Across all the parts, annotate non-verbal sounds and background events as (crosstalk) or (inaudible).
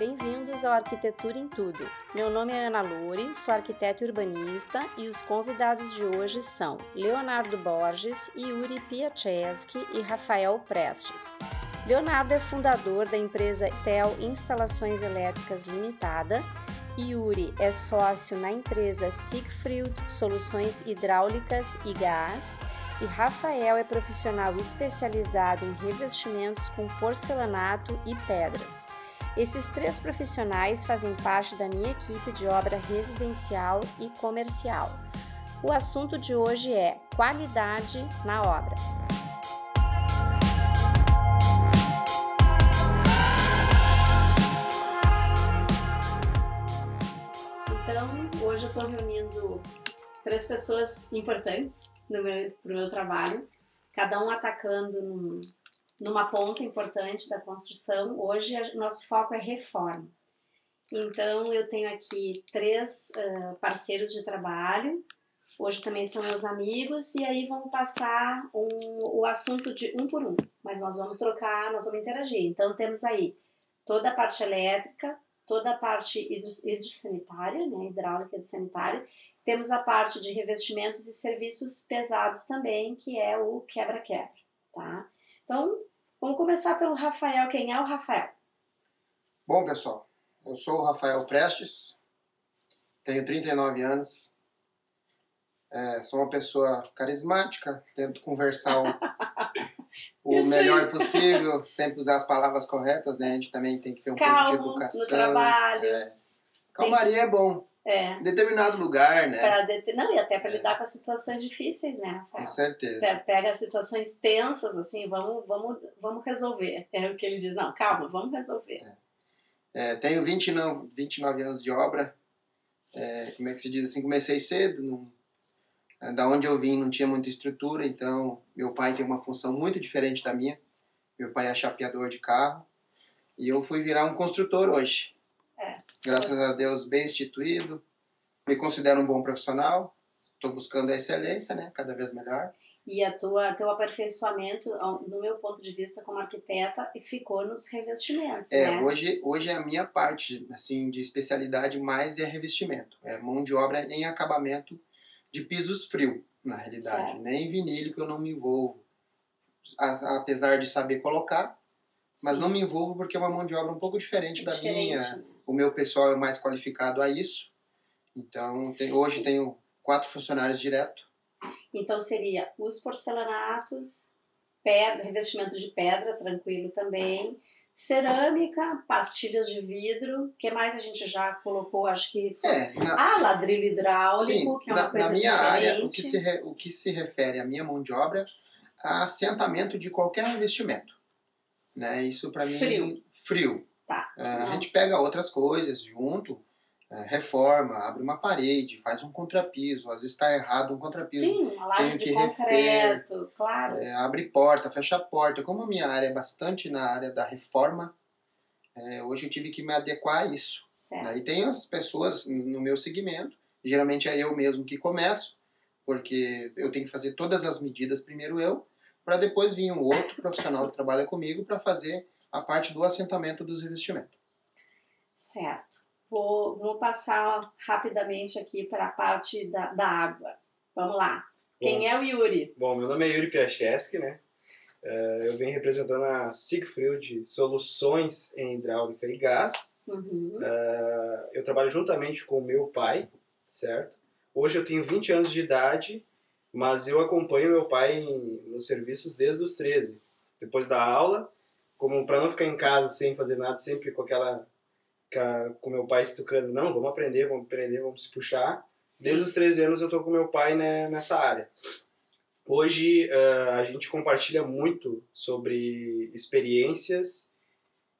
Bem-vindos ao Arquitetura em Tudo. Meu nome é Ana Loure, sou arquiteta urbanista e os convidados de hoje são Leonardo Borges, Yuri Piacheski e Rafael Prestes. Leonardo é fundador da empresa Tel Instalações Elétricas Limitada. Yuri é sócio na empresa Siegfried Soluções Hidráulicas e Gás. E Rafael é profissional especializado em revestimentos com porcelanato e pedras. Esses três profissionais fazem parte da minha equipe de obra residencial e comercial. O assunto de hoje é qualidade na obra. Então, hoje eu estou reunindo três pessoas importantes para o meu, meu trabalho, cada um atacando num, numa ponta importante da construção. Hoje, o nosso foco é reforma. Então, eu tenho aqui três uh, parceiros de trabalho. Hoje também são meus amigos e aí vamos passar um, o assunto de um por um. Mas nós vamos trocar, nós vamos interagir. Então, temos aí toda a parte elétrica, toda a parte hidrossanitária, né, hidráulica e sanitária. Temos a parte de revestimentos e serviços pesados também, que é o quebra-quebra, tá? Então, Vamos começar pelo Rafael. Quem é o Rafael? Bom, pessoal, eu sou o Rafael Prestes, tenho 39 anos, é, sou uma pessoa carismática, tento conversar o, (laughs) o melhor possível, sempre usar as palavras corretas, né? A gente também tem que ter um Calmo pouco de educação. no trabalho. É. Calmaria é bom. É. Em determinado lugar, né? Det... Não, e até para é. lidar com as situações difíceis, né, Rafael? Com certeza. Pega situações tensas, assim, vamos, vamos, vamos resolver. (laughs) É o que ele diz, não, calma, vamos resolver. É. É, tenho 29, 29 anos de obra. É, como é que se diz assim? Comecei cedo. Não, é, da onde eu vim não tinha muita estrutura, então meu pai tem uma função muito diferente da minha. Meu pai é chapeador de carro. E eu fui virar um construtor hoje. É. Graças a Deus, bem instituído. Me considero um bom profissional. Estou buscando a excelência, né? Cada vez melhor. E a tua teu aperfeiçoamento, no meu ponto de vista como arquiteta, ficou nos revestimentos, é, né? hoje hoje é a minha parte, assim, de especialidade mais é revestimento. É mão de obra em acabamento de pisos frio, na realidade. Certo. Nem vinílico eu não me envolvo. Apesar de saber colocar, mas não me envolvo porque é uma mão de obra um pouco diferente, da minha. O meu pessoal é mais qualificado a isso. Então, tem, hoje tenho quatro funcionários direto. Então, seria os porcelanatos, pedra, revestimento de pedra, tranquilo também, cerâmica, pastilhas de vidro, o que mais a gente já colocou? Acho que foi. É, na, ah, ladrilho hidráulico, sim, que é uma na, coisa na minha diferente. área, o que, se re, o que se refere à minha mão de obra, a assentamento de qualquer revestimento. Né? Isso para mim Frio. frio. Tá. É, a gente pega outras coisas junto, reforma, abre uma parede, faz um contrapiso, às vezes está errado um contrapiso. Sim, uma laje de que concreto, refer, claro. é, abre porta, fecha a porta. Como a minha área é bastante na área da reforma, é, hoje eu tive que me adequar a isso. Certo. Né? E tem as pessoas no meu segmento, geralmente é eu mesmo que começo, porque eu tenho que fazer todas as medidas primeiro eu, para depois vir um outro profissional que trabalha comigo para fazer a parte do assentamento dos revestimentos. Certo. Vou, vou passar rapidamente aqui para a parte da, da água. Vamos lá. Quem Bom. é o Yuri? Bom, meu nome é Yuri Piacheski, né? Eh, eu venho representando a Siegfried Soluções em Hidráulica e Gás. Uhum. Eh, eu trabalho juntamente com o meu pai, certo? Hoje eu tenho 20 anos de idade, mas eu acompanho meu pai nos serviços desde os 13. Depois da aula, como para não ficar em casa sem fazer nada, sempre com aquela com meu pai estucando, não, vamos aprender, vamos aprender, vamos se puxar. Sim. Desde os 13 anos eu tô com meu pai né, nessa área. Hoje uh, a gente compartilha muito sobre experiências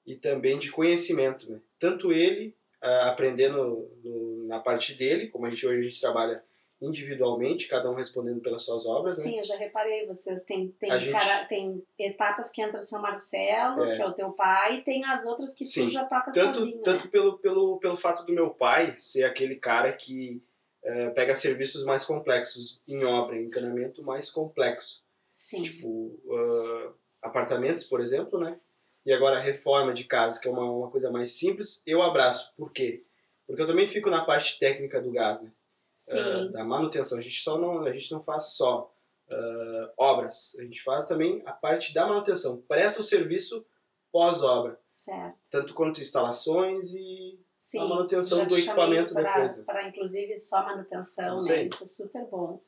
e também de conhecimento, né? Tanto ele uh, aprendendo no, na parte dele, como a gente hoje a gente trabalha individualmente, cada um respondendo pelas suas obras, Sim, né? eu já reparei, vocês têm, tem, A gente- cara- tem etapas que entra São Marcelo, É. que é o teu pai, e tem as outras que Sim. tu já toca Tanto, sozinho, tanto né? pelo, pelo, pelo fato do meu pai ser aquele cara que eh, pega serviços mais complexos em obra, em encanamento mais complexo. Sim. Tipo, ah, apartamentos, por exemplo, né? e agora a reforma de casa, que é uma, uma coisa mais simples, eu abraço. Por quê? Porque eu também fico na parte técnica do gás, né? Uh, da manutenção. A gente só não, a gente não faz só uh, obras, a gente faz também a parte da manutenção. Presta o serviço pós-obra, certo. tanto quanto instalações e Sim, a manutenção do equipamento pra- depois. né? Para inclusive só manutenção, Isso né? Isso é super bom.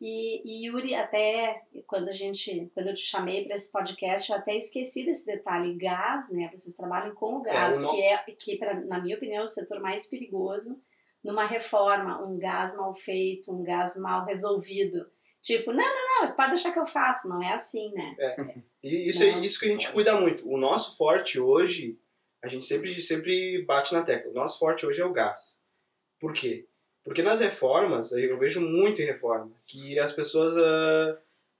E, e Yuri, até quando a gente, quando eu te chamei para esse podcast, eu até esqueci desse detalhe, gás, né? Vocês trabalham com o gás, o no- que é que pra, na minha opinião é o setor mais perigoso numa reforma, um gás mal feito, um gás mal resolvido. Tipo, não, não, não, pode deixar que eu faço, não é assim, né? E isso, é Não. isso que a gente cuida muito. O nosso forte hoje, a gente sempre, sempre bate na tecla. O nosso forte hoje é o gás. Por quê? Porque nas reformas, eu vejo muito em reforma, que as pessoas ah,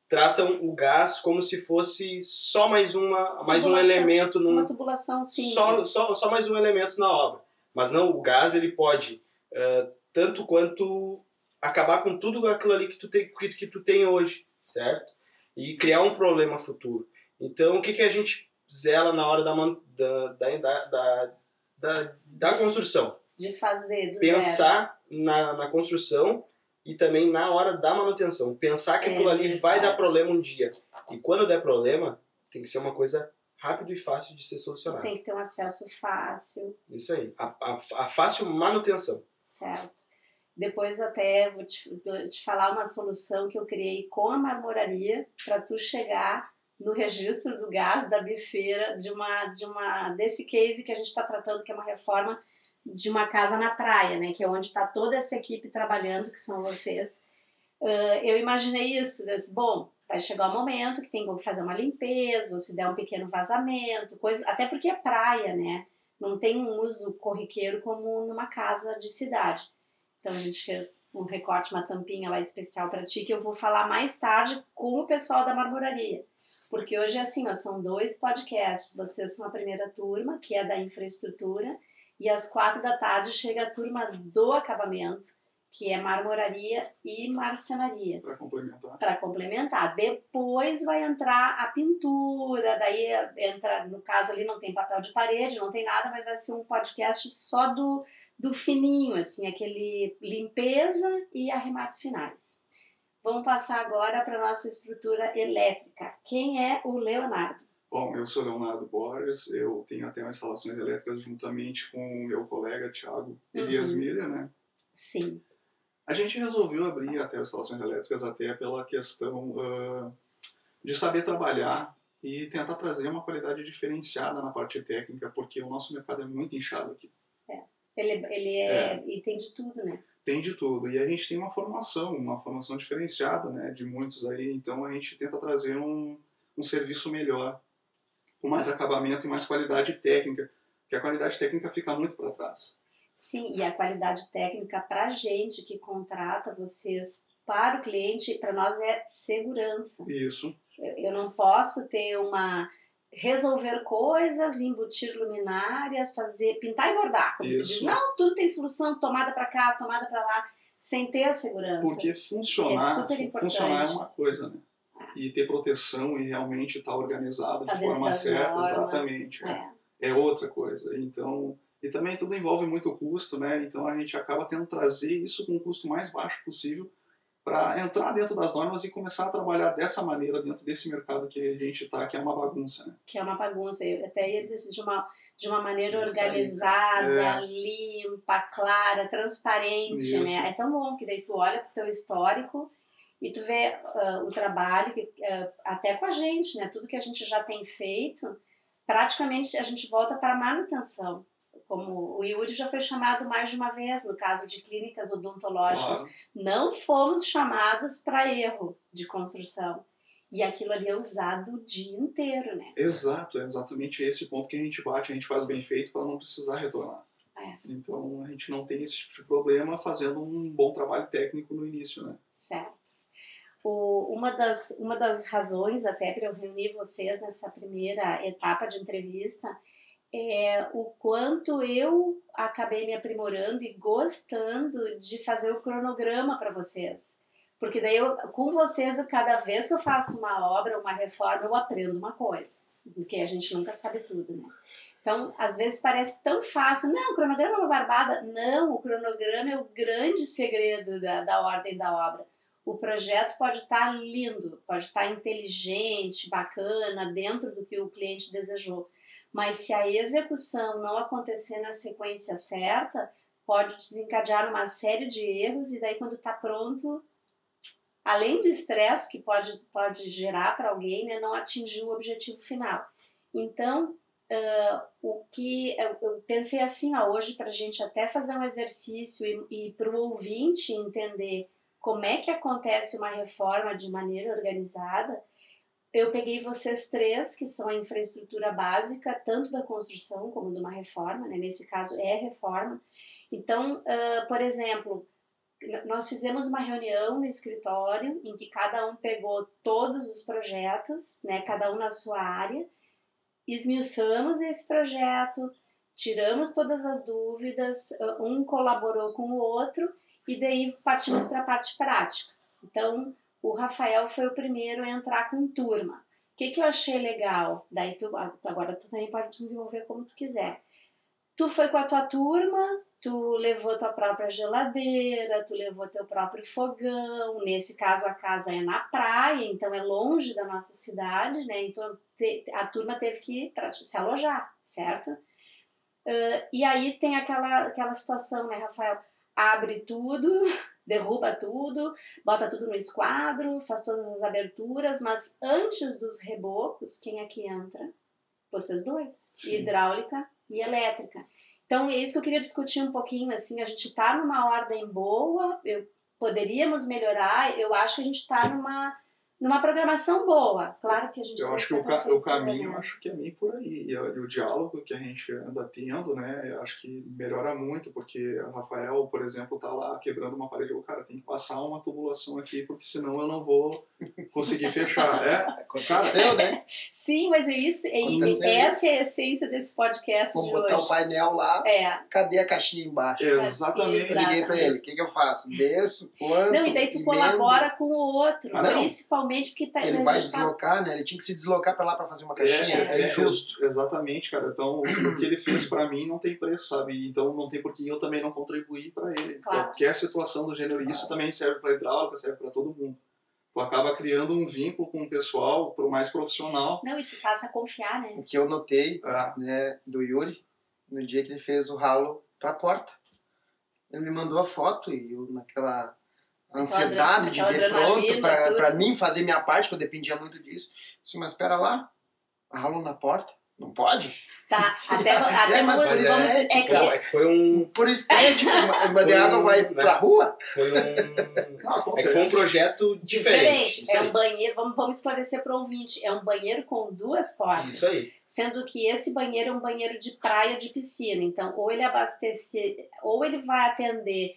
tratam o gás como se fosse só mais, uma, mais um Tubulação. elemento num, Uma tubulação simples. só, só, só mais um elemento na obra. Mas não, o gás ele pode eh, tanto quanto acabar com tudo aquilo ali que tu tem, que, que tu tem hoje, certo? E criar um problema futuro. Então, o que, que a gente zela na hora da, da, da, da, da, da, construção? De fazer do zero. Pensar na, na construção e também na hora da manutenção. Pensar que É aquilo ali vai dar verdade. problema um dia. E quando der problema, tem que ser uma coisa rápida e fácil de ser solucionada. Tem que ter um acesso fácil, Isso aí. A, a, a fácil manutenção. Certo? Depois até vou te, te falar uma solução que eu criei com a marmoraria para tu chegar no registro do gás da bifeira de uma de uma desse case que a gente está tratando que é uma reforma de uma casa na praia, né? Que é onde está toda essa equipe trabalhando, que são vocês. Ah, eu imaginei isso, eu disse, bom, vai chegar o momento que tem que fazer uma limpeza, ou se der um pequeno vazamento, coisa, até porque é praia, né? Não tem um uso corriqueiro como numa casa de cidade. Então a gente fez um recorte, uma tampinha lá especial para ti, que eu vou falar mais tarde com o pessoal da marmoraria. Porque hoje é assim, ó, são dois podcasts. Vocês são a primeira turma, que é da infraestrutura, e às quatro da tarde chega a turma do acabamento, que é marmoraria e marcenaria Para complementar. para complementar. Depois vai entrar a pintura, daí entra, no caso ali não tem papel de parede, não tem nada, mas vai ser um podcast só do, do fininho, assim, aquele limpeza e arremates finais. Vamos passar agora para nossa estrutura elétrica. Quem é o Leonardo? Bom, eu sou Leonardo Borges, eu tenho até instalações elétricas juntamente com o meu colega Thiago Elias Uhum. Miller, né? Sim, A gente resolveu abrir até as instalações elétricas até pela questão ah, de saber trabalhar e tentar trazer uma qualidade diferenciada na parte técnica, porque o nosso mercado é muito inchado aqui. ele, ele é, e tem de tudo, né? Tem de tudo. E a gente tem uma formação, uma formação diferenciada, né, de muitos aí. Então a gente tenta trazer um, um serviço melhor, com mais acabamento e mais qualidade técnica, porque a qualidade técnica fica muito para trás. Sim, e a qualidade técnica para a gente que contrata vocês para o cliente, para nós é segurança. Isso. Eu, eu não posso ter uma resolver coisas, embutir luminárias, fazer pintar e bordar, como se diz. Isso. Não, tudo tem solução, tomada para cá, tomada para lá, sem ter a segurança. Porque funcionar, É funcionar é uma coisa, né? E ter proteção e realmente estar organizado Tá de forma certa, normas, exatamente. é. é outra coisa. Então, e também tudo envolve muito custo, né? Então a gente acaba tendo que trazer isso com um custo mais baixo possível para entrar dentro das normas e começar a trabalhar dessa maneira dentro desse mercado que a gente está, que é uma bagunça, né? que é uma bagunça. Eu até ia dizer assim, de uma, de uma maneira Isso organizada, é. limpa, clara, transparente, Isso. né? É tão bom que daí tu olha pro teu histórico e tu vê ah, o trabalho, que, ah, até com a gente, né? Tudo que a gente já tem feito, praticamente a gente volta para a manutenção. Como o Yuri já foi chamado mais de uma vez, no caso de clínicas odontológicas, Claro. não fomos chamados para erro de construção. E aquilo ali é usado o dia inteiro, né? Exato, é exatamente esse ponto que a gente bate, a gente faz bem feito para não precisar retornar. É. Então a gente não tem esse tipo de problema fazendo um bom trabalho técnico no início, né? Certo. O, uma, das, uma das razões até para eu reunir vocês nessa primeira etapa de entrevista é o quanto eu acabei me aprimorando e gostando de fazer o cronograma para vocês. Porque daí eu, com vocês, eu, cada vez que eu faço uma obra, uma reforma, eu aprendo uma coisa. porque a gente nunca sabe tudo, né? Então, às vezes parece tão fácil. Não, o cronograma é uma barbada. Não, o cronograma é o grande segredo da, da ordem da obra. O projeto pode estar lindo, pode estar inteligente, bacana, dentro do que o cliente desejou. Mas se a execução não acontecer na sequência certa, pode desencadear uma série de erros e daí quando está pronto, além do estresse que pode, pode gerar para alguém, né, não atingir o objetivo final. Então, uh, o que eu, pensei assim, ó, hoje para a gente até fazer um exercício e, e para o ouvinte entender como é que acontece uma reforma de maneira organizada, eu peguei vocês três, que são a infraestrutura básica, tanto da construção como de uma reforma, né? nesse caso é reforma. Então, uh, por exemplo, nós fizemos uma reunião no escritório em que cada um pegou todos os projetos, né, cada um na sua área, esmiuçamos esse projeto, tiramos todas as dúvidas, um colaborou com o outro e daí partimos para a parte prática. Então, o Rafael foi o primeiro a entrar com turma. O que, que eu achei legal? Daí tu, agora tu também pode desenvolver como tu quiser. Tu foi com a tua turma, tu levou tua própria geladeira, tu levou teu próprio fogão. Nesse caso, a casa é na praia, então é longe da nossa cidade, né? Então a turma teve que se alojar, certo? Uh, e aí tem aquela, aquela situação, né, Rafael? Abre tudo, (laughs) derruba tudo, bota tudo no esquadro, faz todas as aberturas, mas antes dos rebocos, quem é que entra? Vocês dois. Sim. Hidráulica e elétrica. Então é isso que eu queria discutir um pouquinho, assim, a gente está numa ordem boa, eu, poderíamos melhorar, eu acho que a gente está numa numa programação boa. Claro que a gente Eu acho que o, ca o caminho, né? acho que é meio por aí. E, o diálogo que a gente anda tendo, né, acho que melhora muito, porque o Rafael, por exemplo, tá lá quebrando uma parede. O cara tem que passar uma tubulação aqui, porque senão eu não vou conseguir fechar. É, Aconteceu, né? Sim, mas é isso, é, essa é a essência desse podcast Vamos de botar hoje. o painel lá, é. cadê a caixinha embaixo? Exatamente. Eu liguei pra ele, o que, que eu faço? Desço, quanto, Não, e daí tu emendo. colabora com o outro, Ah, principalmente porque tá Ele vai deslocar, né? Ele tinha que se deslocar pra lá pra fazer uma caixinha. É, É, é, injusto. ex- exatamente, cara. Então, o que ele fez pra mim não tem preço, sabe? Então, não tem por que eu também não contribuir pra ele. Claro. Qualquer situação do gênero, isso também serve pra hidráulica, serve pra todo mundo. Tu acaba criando um vínculo com o pessoal, pro mais profissional. Não, e tu passa a confiar, né? O que eu notei Ah, né, do Yuri, no dia que ele fez o ralo pra porta. Ele me mandou a foto e eu naquela ansiedade de ver pronto pra mim fazer minha parte, que eu dependia muito disso. Disse, mas espera lá, ralo na porta? Não pode? Tá, até, (laughs) até É, mas por vamos- estética, é que Não, é que foi um. Por de (laughs) Foi água um, vai né? pra rua? Foi um. não, É que foi um projeto diferente. diferente. É aí. um banheiro, vamos, vamos esclarecer para o ouvinte, é um banheiro com duas portas. Isso aí. Sendo que esse banheiro é um banheiro de praia de piscina. Então, ou ele abastece, ou ele vai atender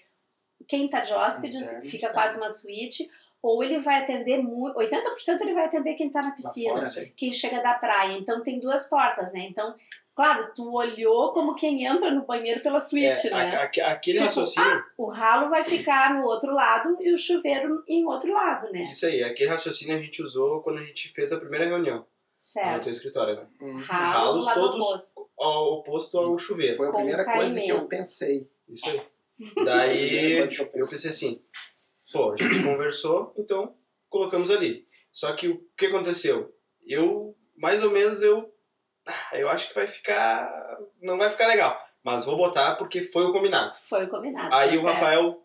quem tá de hóspedes, fica quase uma suíte, ou ele vai atender muito. 80% ele vai atender quem tá na piscina, fora, quem chega da praia. Então tem duas portas, né? Então, claro, tu olhou como quem entra no banheiro pela suíte, É, né? a- a- aquele Tipo, raciocínio. O ralo vai ficar no outro lado e o chuveiro em outro lado, né? Isso aí, aquele raciocínio a gente usou quando a gente fez a primeira reunião no Certo. teu escritório, né? Hum. Ralo, Ralos lado todos- oposto. Ao oposto ao chuveiro. Foi a Com primeira coisa que eu pensei. Isso aí. Daí (laughs) eu pensei assim, pô, a gente conversou, então colocamos ali. Só que o que aconteceu? Eu, mais ou menos, eu. ah, Eu acho que vai ficar. Não vai ficar legal. Mas vou botar porque foi o combinado. Foi o combinado. Aí tá o certo. Rafael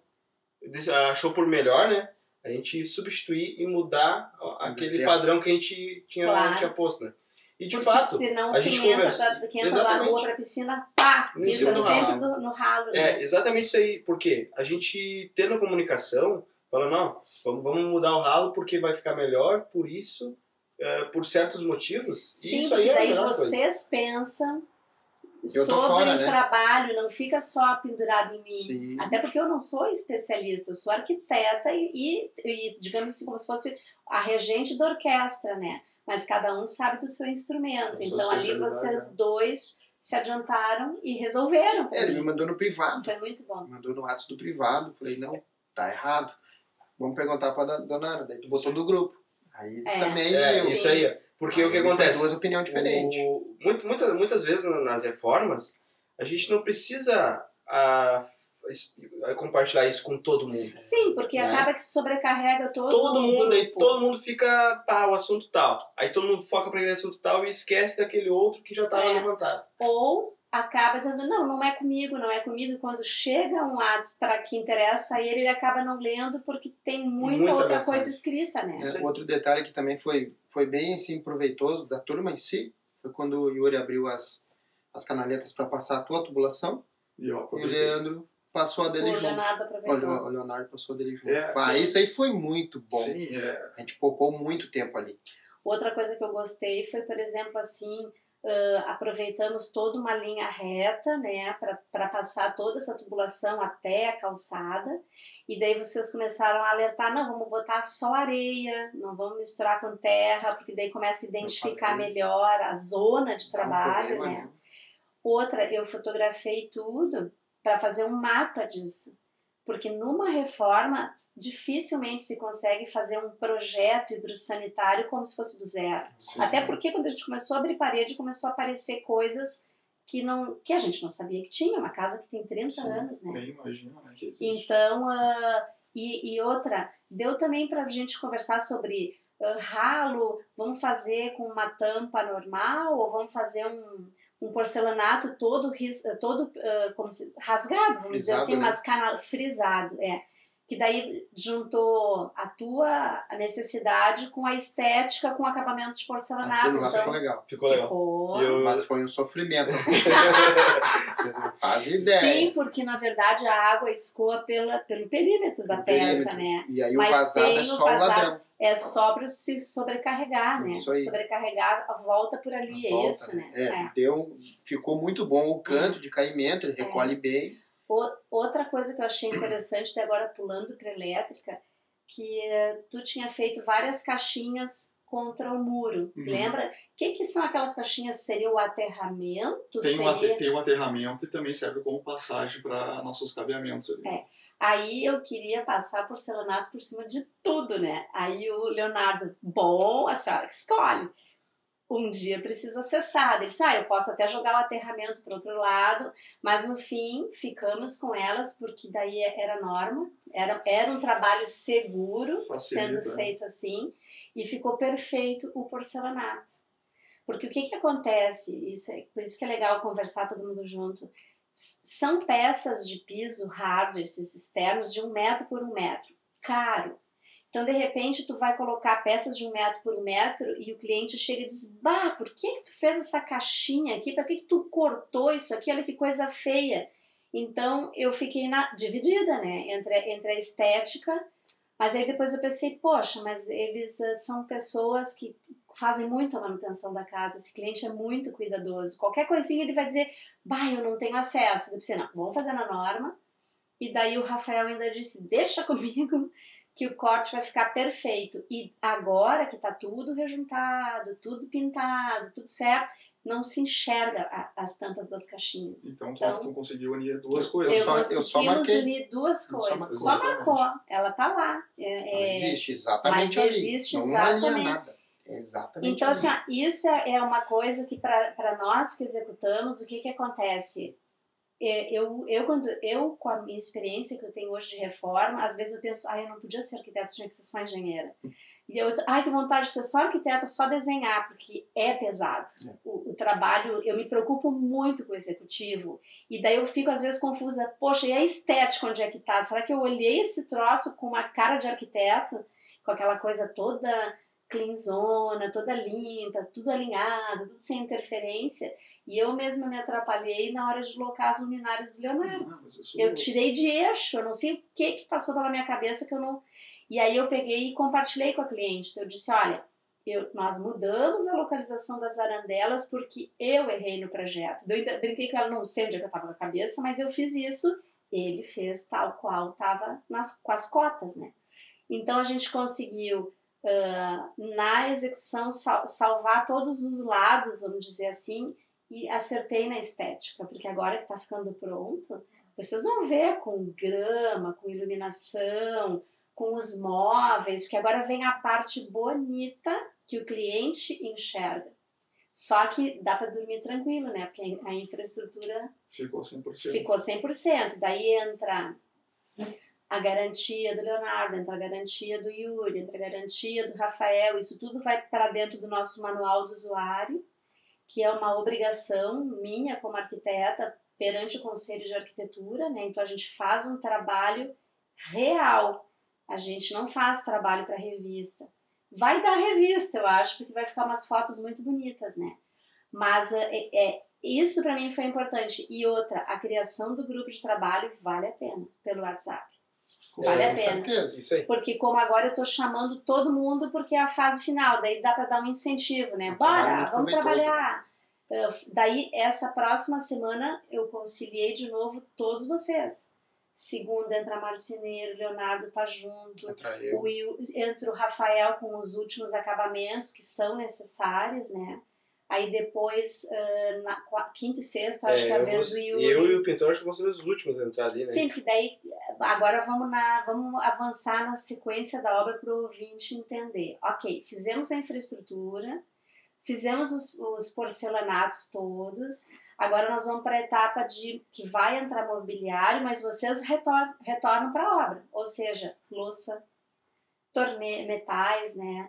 achou por melhor, né? A gente substituir e mudar aquele padrão que a gente tinha, Claro. tinha posto, né? E de Porque fato, senão a gente entra, conversa- pra, quem entra da Exatamente. rua pra piscina, pá, pisa do sempre ralo. do- no ralo. É, né? exatamente isso aí. Por quê? A gente tendo a comunicação, fala, não, vamos, vamos mudar o ralo porque vai ficar melhor, por isso, é, por certos motivos. Sim, isso aí é daí melhor coisa. vocês pensam Eu sobre fora, o né? trabalho, não fica só pendurado em mim. Sim. Até porque eu não sou especialista, eu sou arquiteta e, e, digamos assim, como se fosse a regente da orquestra, né? Mas cada um sabe do seu instrumento. Sua Então ali vocês né? dois se adiantaram e resolveram. É, ele me mandou no privado. Foi muito bom. Mandou no WhatsApp do privado. Falei, não, tá errado. Vamos perguntar pra da- dona Ana. Daí tu botou do grupo. Aí É. também É, viu. isso aí. ó. Porque o que Aí acontece? Duas opiniões diferentes. O- muito- muitas, muitas vezes na- nas reformas, a gente não precisa ah, es- ah, compartilhar isso com todo mundo. Sim, porque Né? acaba que sobrecarrega todo, Todo mundo, aí grupo. todo mundo fica, pá, o assunto tal. Aí todo mundo foca para aquele assunto tal e esquece daquele outro que já estava É. levantado. Ou acaba dizendo, não, não é comigo, não é comigo. E quando chega um ads para que interessa a ele, ele acaba não lendo porque tem muita, Muita outra mensagem. coisa escrita, né? É, aí. outro detalhe que também foi, foi bem assim, proveitoso da turma em si foi quando o Yuri abriu as, as canaletas para passar a tua tubulação E eu e o. Leandro passou a dele O junto. Leonardo O, aproveitou. o Leonardo passou a dele junto. É, isso aí foi muito bom. Sim, é. A gente poupou muito tempo ali. Outra coisa que eu gostei foi, por exemplo, assim, ah, aproveitamos toda uma linha reta, né, para passar toda essa tubulação até a calçada. E daí vocês começaram a alertar: não, vamos botar só areia, não vamos misturar com terra, porque daí começa a identificar melhor a zona de um trabalho, problema, né? Outra, eu fotografei tudo para fazer um mapa disso. Porque numa reforma, dificilmente se consegue fazer um projeto hidrossanitário como se fosse do zero. Sim, Até sim. porque quando a gente começou a abrir parede, começou a aparecer coisas que, não, que a gente não sabia que tinha. Uma casa que tem 30 Sim, anos, né? Nem imagina, né. Então, ah, e, e outra, deu também para a gente conversar sobre ah, ralo, vamos fazer com uma tampa normal ou vamos fazer um, um porcelanato todo, ris- todo ah, como se, rasgado, vamos dizer Frisado, assim, né? mas cana, frisado, é. Que daí juntou a tua necessidade com a estética, com o acabamento de porcelanato. Aquilo lá então, ficou legal. Ficou legal. ficou- eu- Mas foi um sofrimento. Você (laughs) não (laughs) faz ideia. Sim, porque na verdade a água escoa pela, pelo perímetro da Pelo peça, perímetro. né? E aí Mas o vazado é o só vazado. o ladrão. É só para se sobrecarregar, né? Isso aí. Sobrecarregar a volta por ali, A é volta, isso, né? É, É. Deu, ficou muito bom o canto de caimento, ele recolhe bem. O- Outra coisa que eu achei interessante, de agora pulando para elétrica, que eh, tu tinha feito várias caixinhas contra o muro, Uhum. lembra? O que, que são aquelas caixinhas? Seria o aterramento? Tem Seria... ate- tem um aterramento e também serve como passagem para nossos cabeamentos ali. É. Aí eu queria passar porcelanato por cima de tudo, né? Aí o Leonardo, bom, a senhora que escolhe. Um dia precisa acessar. Ele disse, ah, eu posso até jogar o aterramento para outro lado, mas no fim ficamos com elas porque daí era norma, era, era um trabalho seguro Facilita, sendo feito assim e ficou perfeito o porcelanato. Porque o que que acontece? Isso é, por isso que é legal conversar todo mundo junto. São peças de piso hard, esses externos, de um metro por um metro. Caro. Então, de repente, tu vai colocar peças de um metro por metro e o cliente chega e diz, bah, por que que tu fez essa caixinha aqui? Por que que tu cortou isso aqui? Olha que coisa feia. Então, eu fiquei na, dividida, né? Entre, entre a estética, mas aí depois eu pensei, poxa, mas eles ah, são pessoas que fazem muito a manutenção da casa, esse cliente é muito cuidadoso. Qualquer coisinha ele vai dizer, bah, eu não tenho acesso. Eu pensei, não, vamos fazer na norma. E daí o Rafael ainda disse, deixa comigo que o corte vai ficar perfeito. E agora que tá tudo rejuntado, tudo pintado, tudo certo, não se enxerga a- as tampas das caixinhas. Então, tu, tu conseguiu unir duas coisas. eu só- eu só marquei. unir duas Eu só coisas. marcou. Só marcou, ela tá lá. É- Não é- existe exatamente mas ali. existe não exatamente. nada. Exatamente Então, ali. assim, ó, isso é é uma coisa que para nós que executamos, o que que acontece? É, Eu, eu, quando, eu, com a minha experiência que eu tenho hoje de reforma, às vezes eu penso, ai, eu não podia ser arquiteta, tinha que ser só engenheira. E eu disse, ai, que vontade de ser só arquiteta, só desenhar, porque é pesado. É. O, o trabalho, eu me preocupo muito com o executivo, e daí eu fico às vezes confusa, poxa, e a estética onde é que tá? Será que eu olhei esse troço com uma cara de arquiteto, com aquela coisa toda cleanzona, toda limpa, tudo alinhado, tudo sem interferência. E eu mesma me atrapalhei na hora de locar as luminárias do Leonardo. Ah, Eu tirei de eixo, eu não sei o que que passou pela minha cabeça que eu não. E aí eu peguei e compartilhei com a cliente. Eu disse, olha, eu, nós mudamos a localização das arandelas porque eu errei no projeto. Eu brinquei com ela, não sei onde é que eu estava com a cabeça, mas eu fiz isso. Ele fez tal qual estava com as cotas, né? Então a gente conseguiu ah, na execução sal- salvar todos os lados, vamos dizer assim, e acertei na estética, porque agora que está ficando pronto, vocês vão ver com grama, com iluminação, com os móveis, porque agora vem a parte bonita que o cliente enxerga. Só que dá para dormir tranquilo, né? Porque a infraestrutura Ficou 100%. ficou 100%. Daí entra a garantia do Leonardo, entra a garantia do Yuri, entra a garantia do Rafael. Isso tudo vai para dentro do nosso manual do usuário, que é uma obrigação minha como arquiteta perante o Conselho de Arquitetura, né? Então a gente faz um trabalho real. A gente não faz trabalho para revista. Vai dar revista, eu acho, porque vai ficar umas fotos muito bonitas, né? Mas é, é isso para mim foi importante. E outra, a criação do grupo de trabalho vale a pena pelo WhatsApp. Com Vale a Com pena. certeza. Isso aí. Porque como agora eu tô chamando todo mundo porque é a fase final, daí dá para dar um incentivo, né? Bora, vamos trabalhar. Daí essa próxima semana eu conciliei de novo todos vocês. Segunda entra Marceneiro, Leonardo tá junto, Entra eu. o Will, entra o Rafael com os últimos acabamentos que são necessários, né? Aí depois, ah, na quinta e sexta, acho É, que a vez do Yuri. eu e o pintor acho que vão ser os últimos a entrar ali, né? Sim, porque daí agora vamos, na, vamos avançar na sequência da obra para o ouvinte entender. Ok, fizemos a infraestrutura, fizemos os, os porcelanatos todos, agora nós vamos para a etapa de que vai entrar mobiliário, mas vocês retor, retornam para a obra, ou seja, louça, torne, metais, né?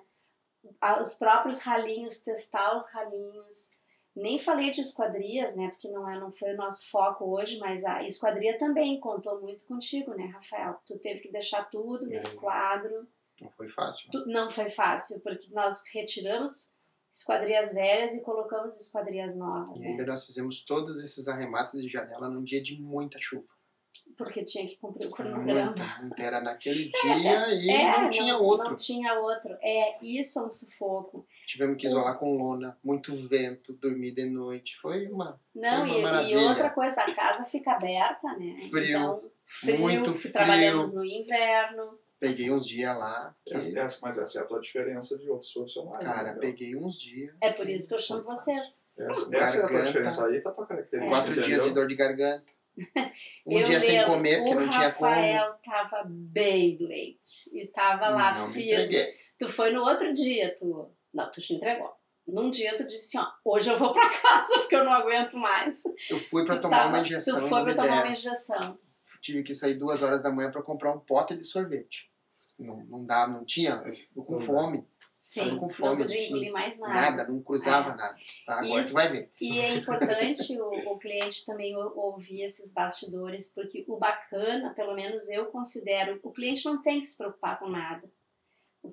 Os próprios ralinhos, testar os ralinhos. Nem falei de esquadrias, né? Porque não, é, não foi o nosso foco hoje, mas a esquadria também contou muito contigo, né, Rafael? Tu teve que deixar tudo no É. esquadro. Não foi fácil. Tu- não foi fácil, porque nós retiramos esquadrias velhas e colocamos esquadrias novas, E né? ainda nós fizemos todos esses arremates de janela num dia de muita chuva. Porque tinha que cumprir o cronograma. Era naquele (laughs) dia e É, não tinha outro. Não tinha outro. É, isso é um sufoco. Tivemos que isolar com lona, muito vento, dormir de noite. Foi uma. Não, Foi uma e, e outra coisa, a casa fica aberta, né? Frio, Então, frio, muito frio. trabalhamos no inverno. Peguei uns dias lá. que, Essa- mas essa é a tua diferença de outros profissionais. cara, né? peguei uns dias. É por isso que eu chamo vocês. Essa, essa é a tua Garganta. diferença aí, tá a tua característica. Quatro entendeu? dias de dor de garganta. Um Eu dia sem comer, porque o não tinha como. Rafael tava bem doente. E tava lá não me firme. Tu foi no outro dia, tu. Não, tu te entregou. Num dia tu disse assim, ó, hoje eu vou pra (laughs) casa porque eu não aguento mais. Eu fui pra Tu tomar tava- uma injeção. Tu foi pra tomar uma injeção. Tive que sair duas horas da manhã pra comprar um pote de sorvete. Não, não dá, não tinha. Eu com Não dá. fome. Sim, com não fome, podia tinha engolir mais nada. Nada, não cruzava É. nada. Tá? Agora Isso. tu vai ver. E é importante o, o cliente também ou- ouvir esses bastidores, porque o bacana, pelo menos eu considero, o cliente não tem que se preocupar com nada.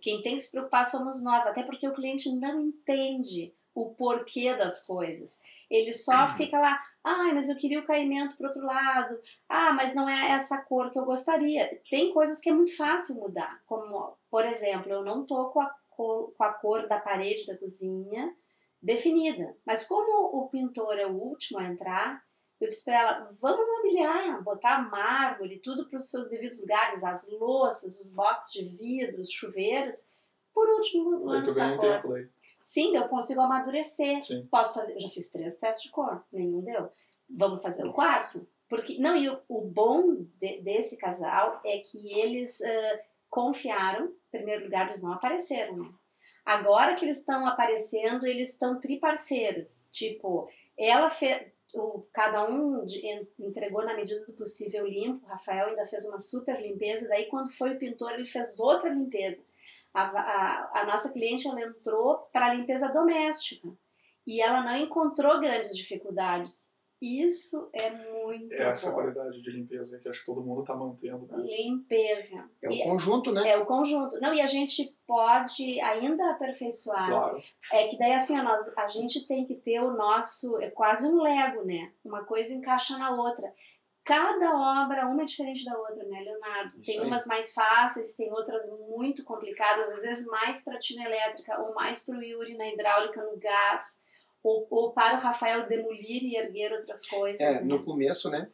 Quem tem que se preocupar somos nós, até porque o cliente não entende o porquê das coisas. Ele só fica lá, ai, mas eu queria o caimento para outro lado, ah, mas não é essa cor que eu gostaria. Tem coisas que é muito fácil mudar, como, por exemplo, eu não tô com a cor, com a cor da parede da cozinha definida. Mas como o pintor é o último a entrar, eu disse para ela, vamos mobiliar, botar mármore, tudo para os seus devidos lugares, as louças, os boxes de vidro, os chuveiros. Por último, lança a cor. tempo. Sim, eu consigo amadurecer. Sim. Posso fazer. Eu já fiz três testes de cor, nenhum deu. Vamos fazer o quarto? Porque não e o, o bom de- desse casal é que eles ah, confiaram. Em primeiro lugar, eles não apareceram. Né? Agora que eles estão aparecendo, eles estão triparceiros. Tipo, ela fez. O, cada um entregou na medida do possível limpo. O Rafael ainda fez uma super limpeza. Daí, quando foi o pintor, ele fez outra limpeza. A, a, a nossa cliente ela entrou para a limpeza doméstica e ela não encontrou grandes dificuldades. Isso é muito Essa bom. qualidade de limpeza que acho que todo mundo tá mantendo, né? Limpeza. É o E- conjunto, né? é o conjunto. Não, e a gente pode ainda aperfeiçoar. Claro. É que daí assim, nós, a gente tem que ter o nosso. É quase um Lego, né? Uma coisa encaixa na outra. Cada obra, uma é diferente da outra, né, Leonardo? Isso tem aí. umas mais fáceis, tem outras muito complicadas, às vezes mais para a tina elétrica, ou mais para o Yuri na hidráulica, no gás, ou, ou para o Rafael demolir e erguer outras coisas. É, né? no começo, né?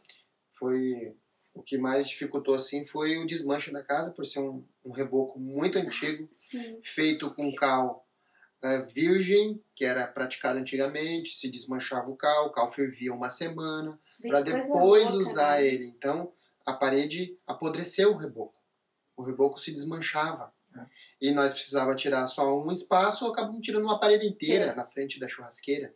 Foi. O que mais dificultou assim foi o desmanche da casa, por ser um, um reboco muito antigo, Sim, feito com cal eh, virgem, que era praticado antigamente, se desmanchava o cal, o cal fervia uma semana, para depois louca, usar né? ele. Então, a parede apodreceu o reboco. O reboco se desmanchava. E nós precisava tirar só um espaço, acabamos tirando uma parede inteira na frente da churrasqueira.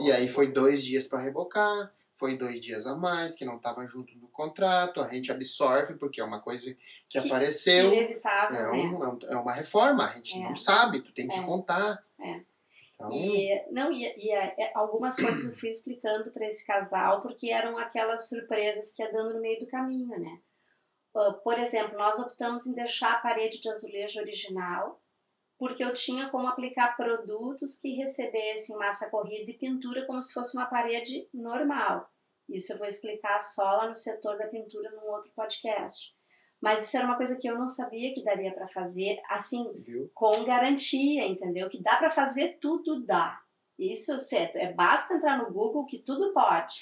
E aí foi dois dias para rebocar, foi dois dias a mais, que não estava junto no contrato, a gente absorve, porque é uma coisa que, Que- apareceu. Inevitável, É, né? um- é um- é uma reforma, a gente É. não sabe, tu tem que É. contar. É. Então, E, não, e, e é, é, algumas coisas eu fui explicando para esse casal, porque eram aquelas surpresas que ia dando no meio do caminho, né? Ah, por exemplo, nós optamos em deixar a parede de azulejo original, porque eu tinha como aplicar produtos que recebessem massa corrida e pintura como se fosse uma parede normal. Isso eu vou explicar só lá no setor da pintura num outro podcast. Mas isso era uma coisa que eu não sabia que daria para fazer, assim, viu? com garantia, entendeu? Que dá para fazer tudo, dá. Isso certo. É basta entrar no Google que tudo pode.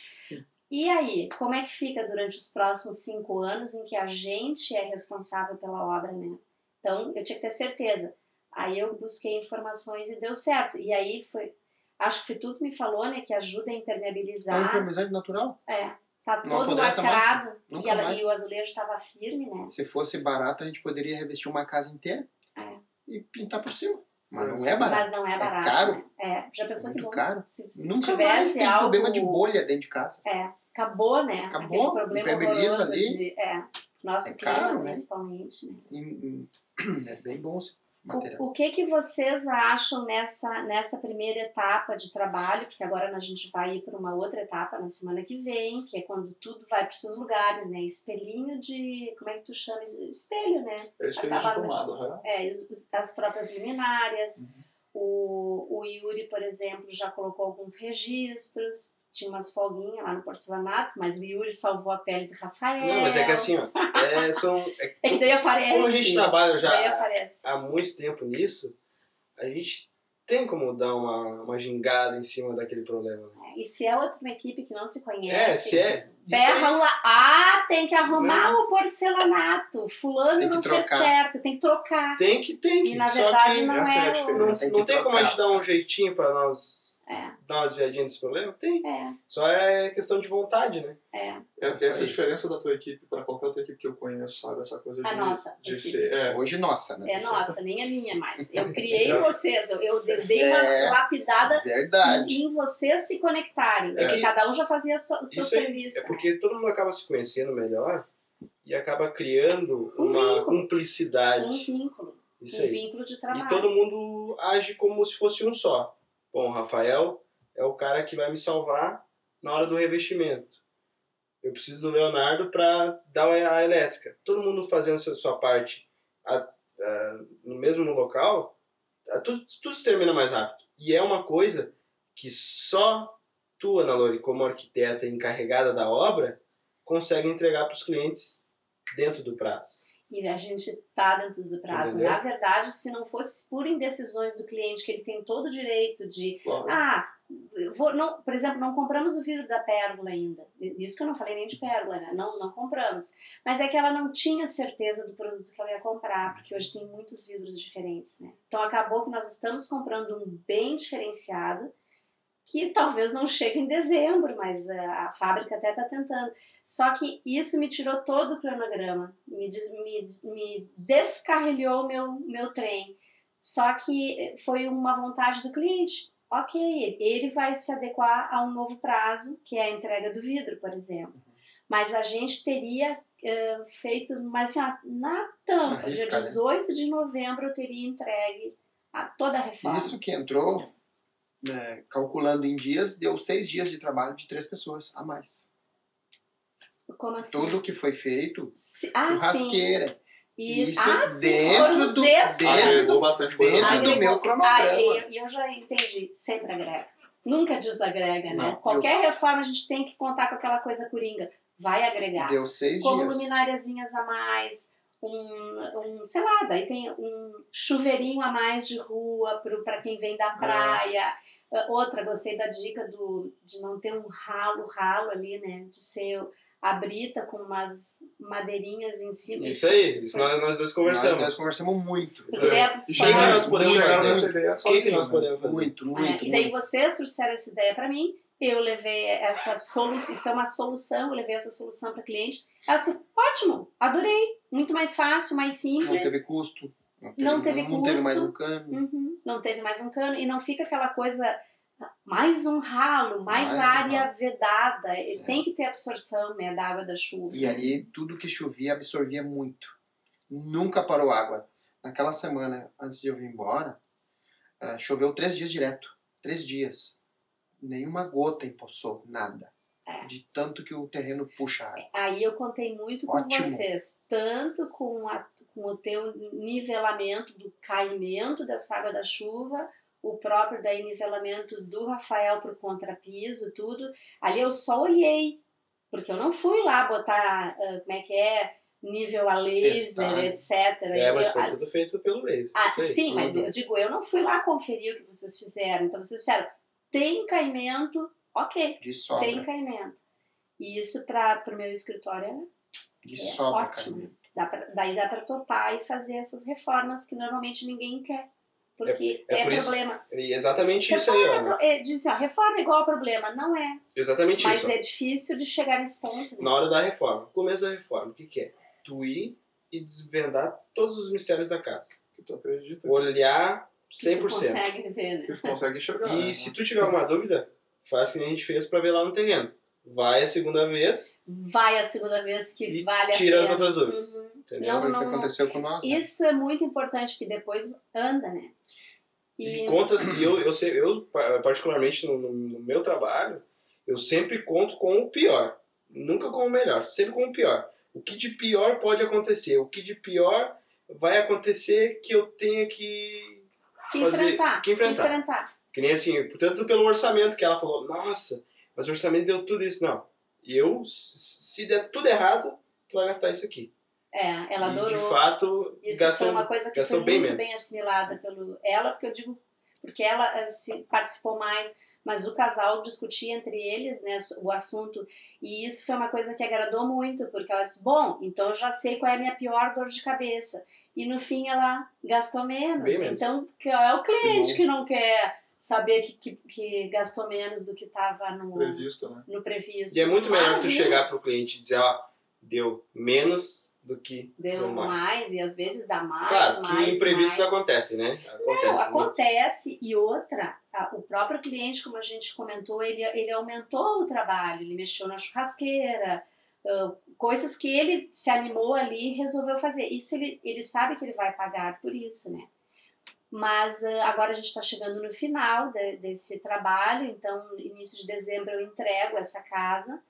E aí, como é que fica durante os próximos cinco anos em que a gente é responsável pela obra, né? Então, eu tinha que ter certeza. Aí eu busquei informações e deu certo. E aí foi, acho que foi tu que me falou, né, que ajuda a É impermeabilizar. impermeabilizante natural. É, tá Não todo lacrado e, ela- mais. e o azulejo estava firme, né? Se fosse barato, a gente poderia revestir uma casa inteira É. e pintar por cima. Mas não é barato. Mas não é barato. caro. Né? É, já pensou que Muito bom? caro. Se, se Nunca mais tivesse tem algo... problema de bolha dentro de casa. É, acabou, né? Acabou, Aquele problema horroroso ali. de... É, nosso É clima, caro, né? principalmente, né? E- e- (clears throat) É bem bom material. O, o que que vocês acham nessa, nessa primeira etapa de trabalho? Porque agora a gente vai ir para uma outra etapa na semana que vem, que é quando tudo vai para os seus lugares, né? Espelhinho de... Como é que tu chama? isso? Espelho, né? É experiência de Acabava- tomada, aham. É, as próprias luminárias. Uhum. O, o Yuri, por exemplo, já colocou alguns registros. Tinha umas folguinhas lá no porcelanato, mas o Yuri salvou a pele do Rafael. Não, mas é que assim, ó, é, são, é, (laughs) É que daí aparece. como a gente trabalha já há muito tempo nisso, a gente tem como dar uma, uma gingada em cima daquele problema. né? E se é outra uma equipe que não se É, conhece, se é. isso aí- berram lá. Ah, tem que arrumar o porcelanato. Fulano não fez trocar. certo, tem que trocar. Tem que, tem que. E na Só verdade que não é é. não, Tem não tem como a gente dar um jeitinho pra nós É. dar uma desviadinha desse problema? Tem. É, Só é questão de vontade, né? é. É, Isso essa aí. diferença da tua equipe para qualquer outra equipe que eu conheço, sabe? Essa coisa de, A nossa de ser. É, Hoje, nossa, né? É nossa, nem a minha mais. Eu (laughs) criei vocês, eu, eu dei uma É. lapidada Verdade. em vocês se conectarem. É Porque que- cada um já fazia so- o seu Isso serviço. É porque todo mundo acaba se conhecendo melhor e acaba criando Um uma vínculo. cumplicidade. Um vínculo. Isso um aí. vínculo de E trabalho. todo mundo age como se fosse um só. Bom, o Rafael é o cara que vai me salvar na hora do revestimento. Eu preciso do Leonardo para dar a elétrica. Todo mundo fazendo sua, parte a- a- no mesmo local, a- tudo, tudo se termina mais rápido. E é uma coisa que só tu, Ana Lori, como arquiteta encarregada da obra, consegue entregar para os clientes dentro do prazo. E a gente tá dentro do prazo. Entendeu? Na verdade, se não fosse por indecisões do cliente, que ele tem todo o direito de. claro. Ah, vou, não, por exemplo, não compramos o vidro da pérgola ainda. Isso que eu não falei nem de pérgola, né? Não, não compramos. Mas é que ela não tinha certeza do produto que ela ia comprar, porque hoje tem muitos vidros diferentes, né? Então acabou que nós estamos comprando um bem diferenciado, que talvez não chegue em dezembro, mas a fábrica até está tentando. Só que isso me tirou todo o cronograma, me, des- me, me descarrilhou o meu, meu trem. Só que foi uma vontade do cliente. Ok, ele vai se adequar a um novo prazo, que é a entrega do vidro, por exemplo. Mas a gente teria eh, feito, mas assim, na tampa, dia né? 18 de novembro eu teria entregue a toda a reforma. Isso que entrou, né, calculando em dias, deu seis dias de trabalho de três pessoas a mais. Como assim? Tudo que foi feito, Ah, sim. churrasqueira. Isso. Isso ah, sim. dentro Foram os do- dentro Agregou bastante coisa. dentro né? do meu cronograma. Ah, e eu, eu já entendi. Sempre agrega. Nunca desagrega, né? Não, Qualquer reforma a gente tem que contar com aquela coisa coringa. Vai agregar. Deu seis Como dias. lumináriazinhas a mais, um, um, sei lá, daí tem um chuveirinho a mais de rua para quem vem É. da praia. Uh, Outra, gostei da dica do, de não ter um ralo, ralo ali, né? De ser a brita com umas madeirinhas em cima. Isso aí, isso nós, nós dois Nós, conversamos. nós conversamos muito. A E Quem nós podemos fazer? nessa ideia que sozinho, nós podemos fazer? Muito, É, muito. e daí muito. vocês trouxeram essa ideia para mim, eu levei essa solução, isso é uma solução, eu levei essa solução para cliente. Ela disse: ótimo, adorei, muito mais fácil, mais Não simples. teve custo. Não teve não teve mais custo. um cano. Uhum. Não teve mais um cano e não fica aquela coisa mais um ralo, mais, Mais um área ralo. vedada. Ele É. Tem que ter absorção né, da água da chuva. E ali tudo que chovia absorvia muito. Nunca parou água. Naquela semana, antes de eu vir embora, eh, choveu três dias direto. Três dias. Nenhuma gota empoçou, nada. É. De tanto que o terreno puxa. Aí eu contei muito com Ótimo. vocês, tanto com, a- com o teu nivelamento do caimento dessa água da chuva, o próprio daí nivelamento do Rafael pro contrapiso, tudo. Ali eu só olhei, porque eu não fui lá botar, ah, como é que é, nível a laser, Testar. etc. É, mas Eu- foi tudo feito pelo laser. ah, sim, mas tudo. eu digo, eu não fui lá conferir o que vocês fizeram. Então vocês disseram, tem caimento, ok, De sobra. tem caimento. E isso para o meu escritório é De é sobra, ótimo. cara. Dá pra, daí dá para topar e fazer essas reformas que normalmente ninguém quer. Porque É- é é, por isso- problema. E exatamente isso aí, Reforma, ó. é é, diz assim, ó, reforma é igual a problema. Não é. Exatamente Mas isso. ó. é difícil de chegar nesse ponto. né? Na hora da reforma, começo da reforma, o que, que é? Tu ir e desvendar todos os mistérios da casa. Que tu acredita Olhar Que tu 100%. consegue ver, né? que tu consegue enxergar. E né? se tu tiver alguma dúvida, faz que nem a gente fez pra ver lá no terreno. Vai a segunda vez, Vai a segunda vez que E vale a tira pena. as outras dúvidas. Uhum. entendeu? Não, Foi o que não, aconteceu com nós. né? Isso é muito importante, porque depois anda, né? E contas, e eu, eu, sei, eu pa- particularmente no, no- no meu trabalho, eu sempre conto com o pior. Nunca com o melhor, sempre com o pior. O que de pior pode acontecer? O que de pior vai acontecer que eu tenha que. que fazer- enfrentar, que enfrentar. enfrentar. Que nem assim, portanto, pelo orçamento que ela falou, nossa, mas o orçamento deu tudo isso. Não. Eu, se der tudo errado, tu vai gastar isso aqui. É, ela e adorou. de fato, Isso gastou. foi uma coisa que foi bem muito menos. bem assimilada pelo ela, porque eu digo, porque ela eh, se participou mais, mas o casal discutia entre eles, né, o assunto, e isso foi uma coisa que agradou muito, porque ela disse, bom, então eu já sei qual é a minha pior dor de cabeça. E no fim ela gastou menos. Bem menos. Então é o cliente que não quer saber que, que, que gastou menos do que estava no, Previsto, né? no previsto. E é muito melhor tu Maravilha. chegar pro cliente e dizer, ó, deu menos do que Deu deu mais. e às vezes dá mais, Claro, mais, que imprevistos mais. acontecem, né? Acontece. Não, né? acontece. E outra, a- o próprio cliente, como a gente comentou, ele, ele aumentou o trabalho, ele mexeu na churrasqueira, ah, coisas que ele se animou ali e resolveu fazer. Isso ele, ele sabe que ele vai pagar por isso, né? Mas ah, agora a gente está chegando no final de- desse trabalho, então início de dezembro eu entrego essa casa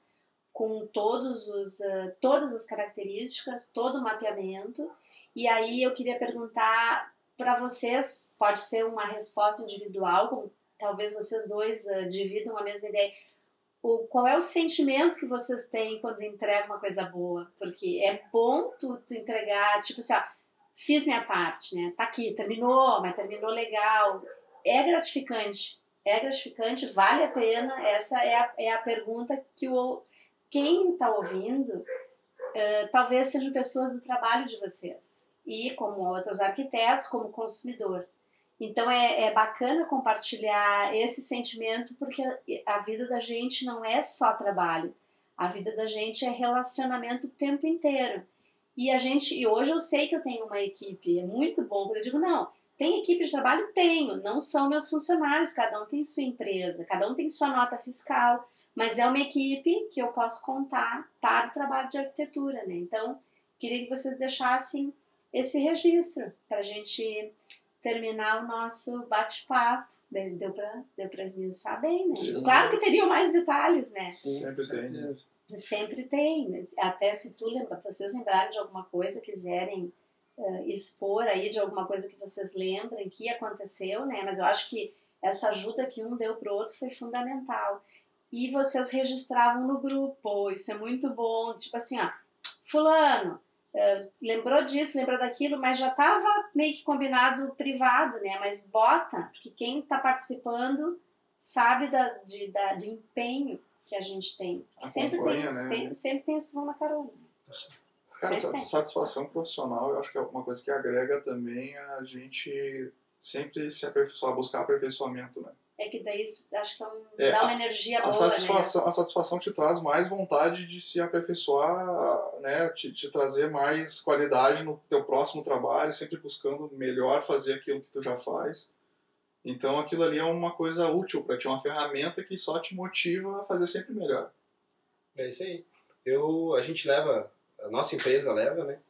com todos os, ah, todas as características, todo o mapeamento. E aí eu queria perguntar para vocês, pode ser uma resposta individual, como talvez vocês dois ah, dividam a mesma ideia. O, qual é o sentimento que vocês têm quando entregam uma coisa boa? Porque é bom tu, tu entregar, tipo assim, ó, fiz minha parte, né? Tá aqui, terminou, mas terminou legal. É gratificante, é gratificante, vale a pena. Essa é a, é a pergunta que o, quem está ouvindo eh, talvez sejam pessoas do trabalho de vocês e como outros arquitetos, como consumidor. Então é, é bacana compartilhar esse sentimento porque a vida da gente não é só trabalho, a vida da gente é relacionamento o tempo inteiro. E a gente, e hoje eu sei que eu tenho uma equipe, é muito bom quando eu digo não, tem equipe de trabalho? Tenho, não são meus funcionários, cada um tem sua empresa, cada um tem sua nota fiscal, mas é uma equipe que eu posso contar para o trabalho de arquitetura, né? Então, queria que vocês deixassem esse registro para a gente terminar o nosso bate-papo. Deu deu para deu pra esmiuçar bem, né? Sim. Claro que teriam mais detalhes, né? Sempre com tem, né? Sempre tem. Até se tu lembra, vocês lembrarem de alguma coisa, quiserem eh, expor aí de alguma coisa que vocês lembrem que aconteceu, né? Mas eu acho que essa ajuda que um deu pro outro foi fundamental. E vocês registravam no grupo, isso é muito bom. Tipo assim, ó, fulano, eh, lembrou disso, lembrou daquilo, mas já estava meio que combinado privado, né? Mas bota, porque quem está participando sabe da, de, da, do empenho que a gente tem. Sempre tem, né? sempre, sempre tem os que vão na carona. Cara, Sempre sa- tem. satisfação profissional, eu acho que é uma coisa que agrega também a gente sempre se aperfeiçoar, buscar aperfeiçoamento, né? É que daí acho que é um, É, dá uma a- energia A boa, satisfação, a satisfação te traz mais vontade de se aperfeiçoar, né? Te, te trazer mais qualidade no teu próximo trabalho, sempre buscando melhor fazer aquilo que tu já faz. Então aquilo ali é uma coisa útil para ti, uma ferramenta que só te motiva a fazer sempre melhor. É isso aí. Eu, a gente leva, a nossa empresa leva, né?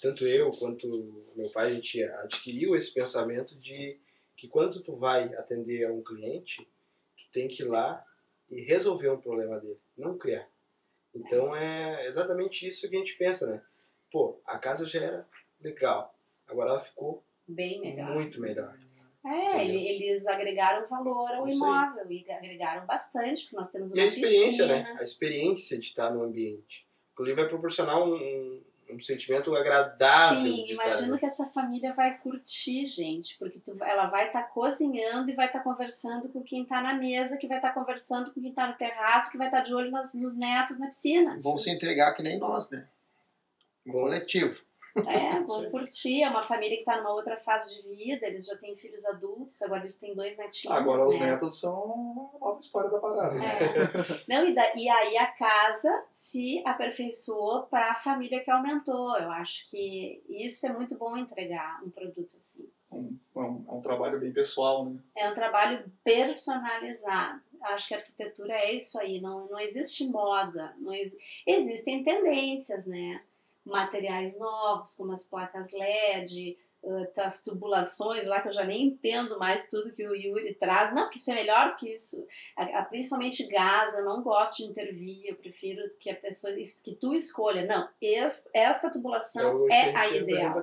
Tanto eu quanto meu pai, a gente adquiriu esse pensamento de que quando tu vai atender a um cliente, tu tem que ir lá e resolver um problema dele, não criar. Então é exatamente isso que a gente pensa, né? Pô, a casa já era legal, agora ela ficou? Bem melhor. muito melhor. É, ele- eles agregaram valor ao Isso aí. imóvel e agregaram bastante, porque nós temos E uma a experiência, piscina. né? A experiência de estar no ambiente. Ali vai proporcionar um, um, um sentimento agradável Sim, de estar imagino ali. que essa família vai curtir, gente, porque tu- ela vai estar cozinhando e vai estar conversando com quem está na mesa, que vai estar conversando com quem está no terraço, que vai estar de olho nos, nos netos na piscina. Vão se entregar que nem nós, né? Um Bom. coletivo. É, (laughs) vão curtir. É uma família que está numa outra fase de vida, eles já têm filhos adultos, agora eles têm dois netinhos. Agora os né? netos são nova história da parada. né? É. Não, e, da- e aí a casa se aperfeiçoou para a família que aumentou. Eu acho que isso é muito bom entregar um produto assim. Um, é um, é um trabalho bem pessoal, né? É um trabalho personalizado. Acho que a arquitetura é isso aí. Não, não existe moda. Não ex- Existem tendências, né? Materiais novos, como as placas LED, uh, as tubulações lá, que eu já nem entendo mais tudo que o Yuri traz. Não, que isso é melhor que isso. Principalmente gás, eu não gosto de intervir. Eu prefiro que a pessoa, que tu escolha. Não, es- esta tubulação o é que a ideal.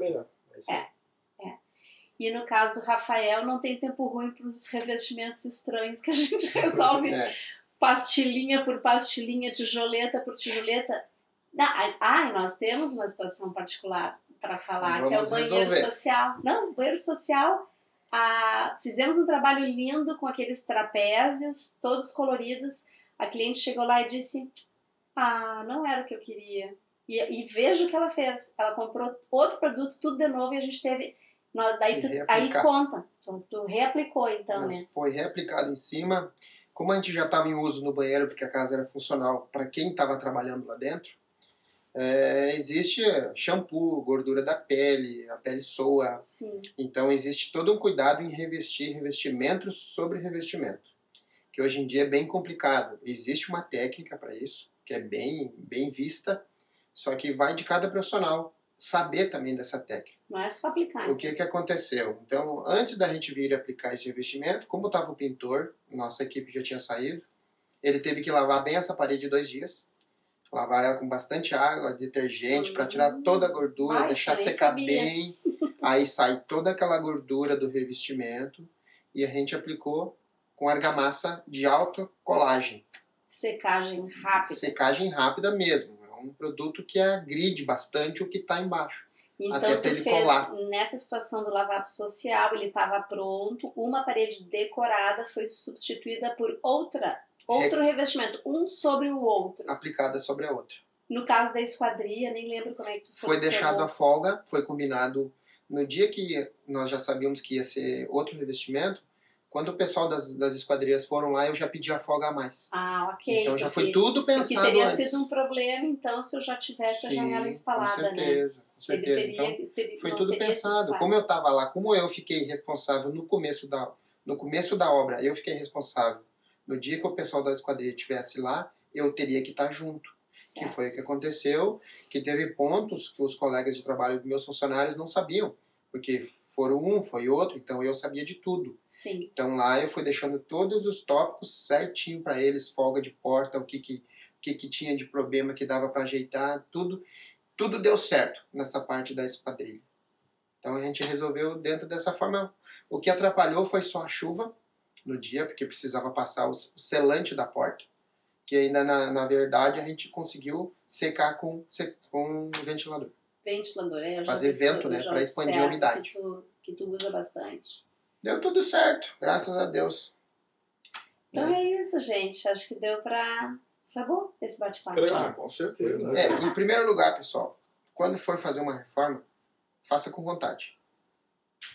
É. É. E no caso do Rafael, não tem tempo ruim para os revestimentos estranhos que a gente (laughs) resolve É. pastilhinha por pastilhinha, tijoleta por tijoleta. Não, ai- nós temos uma situação particular para falar, que é o banheiro resolver. social. Não, banheiro social, ah, fizemos um trabalho lindo com aqueles trapézios, todos coloridos. A cliente chegou lá e disse: Ah, não era o que eu queria. E, e veja o que ela fez. Ela comprou outro produto, tudo de novo, e a gente teve. nós- daí tu, aí conta. Tu, tu reaplicou então, Mas né? foi reaplicado em cima. Como a gente já estava em uso no banheiro, porque a casa era funcional para quem estava trabalhando lá dentro, é, existe shampoo, gordura da pele, a pele soa. Sim. Então existe todo um cuidado em revestir revestimento sobre revestimento, que hoje em dia é bem complicado. Existe uma técnica para isso, que é bem, bem vista, só que vai de cada profissional saber também dessa técnica. Não é só aplicar. O que, que aconteceu? Então, antes da gente vir aplicar esse revestimento, como estava o pintor, nossa equipe já tinha saído, ele teve que lavar bem essa parede dois dias. Lavar ela com bastante água, detergente, para tirar toda a gordura, Ai, deixar secar sabia. bem. Aí sai toda aquela gordura do revestimento e a gente aplicou com argamassa de alta colagem. Secagem rápida. Secagem rápida mesmo. É um produto que agride bastante o que está embaixo. Então até tu ele fez colar. nessa situação do lavabo social, ele estava pronto, uma parede decorada foi substituída por outra, outro revestimento, um sobre o outro. Aplicada sobre a outra. No caso da esquadria, nem lembro como é que tu Foi deixado a folga, foi combinado no dia que nós já sabíamos que ia ser outro revestimento. Quando o pessoal das, das esquadrias foram lá, eu já pedi a folga a mais. Ah, ok. então já porque- foi tudo Porque pensado teria antes. sido um problema, então, se eu já tivesse a Sim, janela instalada, com né? certeza, com Ele certeza. teria, Então, teria- foi tudo teria pensado. Como eu estava lá, como eu fiquei responsável no começo da no começo da obra, eu fiquei responsável. No dia que o pessoal da esquadria estivesse lá, eu teria que estar junto. Que Certo. foi o que aconteceu, que teve pontos que os colegas de trabalho dos meus funcionários não sabiam, porque foram um, foi outro, então eu sabia de tudo. Sim, Então lá eu fui deixando todos os tópicos certinho para eles, folga de porta, o que que, o que que tinha de problema que dava para ajeitar, tudo, tudo deu certo nessa parte da esquadrilha. Então a gente resolveu dentro dessa forma. O que atrapalhou foi só a chuva no dia, porque precisava passar o selante da porta, que ainda na, na verdade a gente conseguiu secar com, com um ventilador. ventilador. É, Fazer vento, né, já pra expandir a umidade. Que tu, que tu usa bastante. Deu tudo certo, graças a Deus. Então Né? é isso, gente. Acho que deu pra. Foi bom esse bate-papo. Ah, com certeza. É, em primeiro lugar, pessoal, quando for fazer uma reforma, faça com vontade.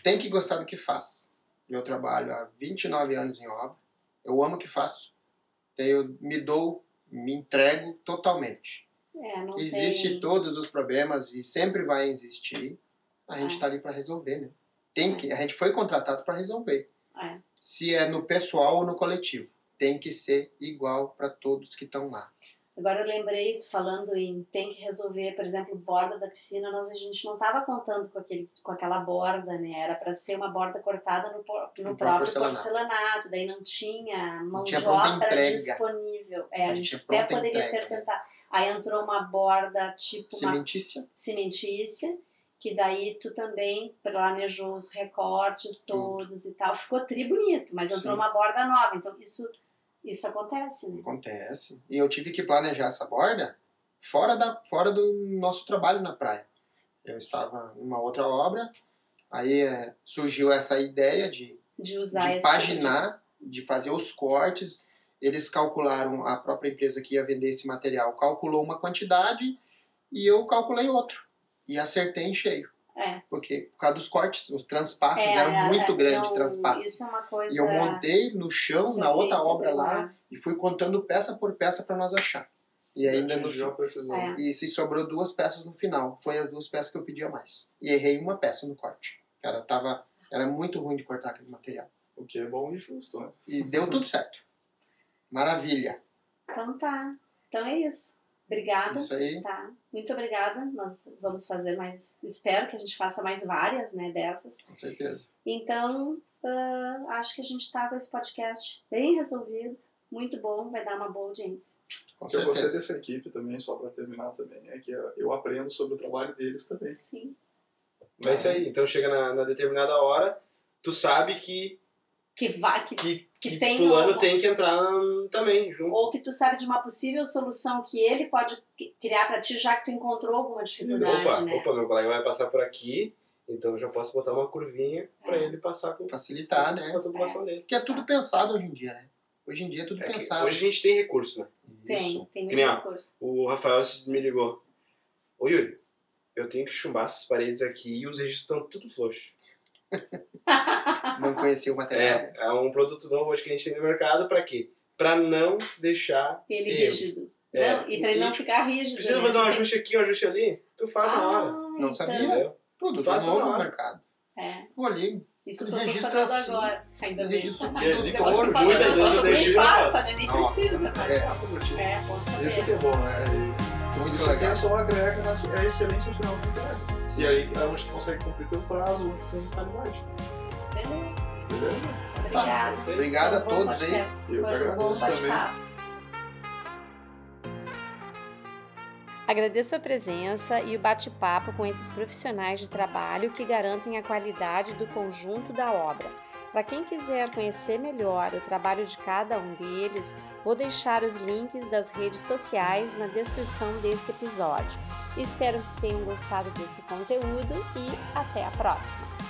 Tem que gostar do que faz. Eu trabalho há 29 anos em obra, Eu amo o que faço. Eu me dou, me entrego totalmente. É, não Existe tem... todos os problemas e sempre vai existir. A gente É. está ali para resolver, né? Tem que, a gente foi contratado para resolver. É. Se é no pessoal ou no coletivo, tem que ser igual para todos que estão lá. Agora eu lembrei, falando em tem que resolver, por exemplo, borda da piscina, nós a gente não estava contando com, aquele, com aquela borda, né? Era para ser uma borda cortada no, no No próprio porcelanato. porcelanato. daí não tinha mão tinha de obra disponível. É, a gente até poderia entrega, ter né? tentado. Aí entrou uma borda tipo uma Cimentícia, cimentícia, que daí tu também planejou os recortes todos e tal. Ficou tri bonito, mas entrou Sim. uma borda nova. Então isso, isso acontece, né? acontece. E eu tive que planejar essa borda fora, da, fora do nosso trabalho na praia. Eu estava em uma outra obra, aí é, surgiu essa ideia de De usar de paginar, de fazer os cortes. Eles calcularam, a própria empresa que ia vender esse material calculou uma quantidade e eu calculei outro. E acertei em cheio. É. Porque por causa dos cortes, os transpasses É, eram é, muito é, grandes, então, transpasses. Isso é uma coisa. E eu montei no chão, na outra obra eu- lá, e fui contando peça por peça para nós achar. E ainda no a precisão. É. e se sobrou duas peças no final. Foi as duas peças que eu pedia mais. E errei uma peça no corte. Ela tava, era muito ruim de cortar aquele material. O que é bom e justo, né? E deu tudo certo. Maravilha. Então tá. Então é isso. Obrigada. Isso aí. Tá. Muito obrigada. Nós vamos fazer mais. Espero que a gente faça mais várias, né, dessas. Com certeza. Então, ah, acho que a gente tá com esse podcast bem resolvido. Muito bom, vai dar uma boa audiência. Com O que eu gostei dessa equipe também, só para terminar também, é que eu aprendo sobre o trabalho deles também. Sim. É isso aí. Então chega na, na determinada hora, tu sabe que, Que vai, que, que, Que que tem fulano uma- tem que entrar também junto. ou que tu sabe de uma possível solução que ele pode criar pra ti, já que tu encontrou alguma dificuldade, Opa, né? opa, meu colega vai passar por aqui, então eu já posso botar uma curvinha pra É. ele passar com, Facilitar, com né? a tubulação dele. Porque é tudo pensado hoje em dia, né? Hoje em dia é tudo É que pensado. hoje a gente tem recurso, né? Tem, Isso. tem Que muito recurso. O Rafael me ligou. Ô Yuri, eu tenho que chumbar essas paredes aqui e os registros estão tudo frouxos. (laughs) Não conhecia o material. É, é um produto novo hoje que a gente tem no mercado pra quê? Pra não deixar Ele erro. rígido. É, Não, e pra ele não ficar rígido. Precisa né? fazer um ajuste aqui, um ajuste ali? Tu faz na hora. Ah, Não sabia. Entendeu? Tudo Faz novo no mercado. É, Vou ali. isso só tô sabendo assim. agora. Ainda bem. Registro é de Depois cor, que passa, muitas vezes eu nem deixei, eu passa, né? Nem Nossa, precisa. é. Passa por ti. É, bom saber. Isso que é bom, né? Muito Isso aqui legal. é só agrega na a excelência final do entrega. E aí onde tu consegue cumprir teu prazo, tu tem qualidade. Beleza. Beleza? Obrigada. Isso aí. Obrigado a todos aí. Eu que agradeço também. Agradeço a presença e o bate-papo com esses profissionais de trabalho que garantem a qualidade do conjunto da obra. Para quem quiser conhecer melhor o trabalho de cada um deles, vou deixar os links das redes sociais na descrição desse episódio. Espero que tenham gostado desse conteúdo e até a próxima!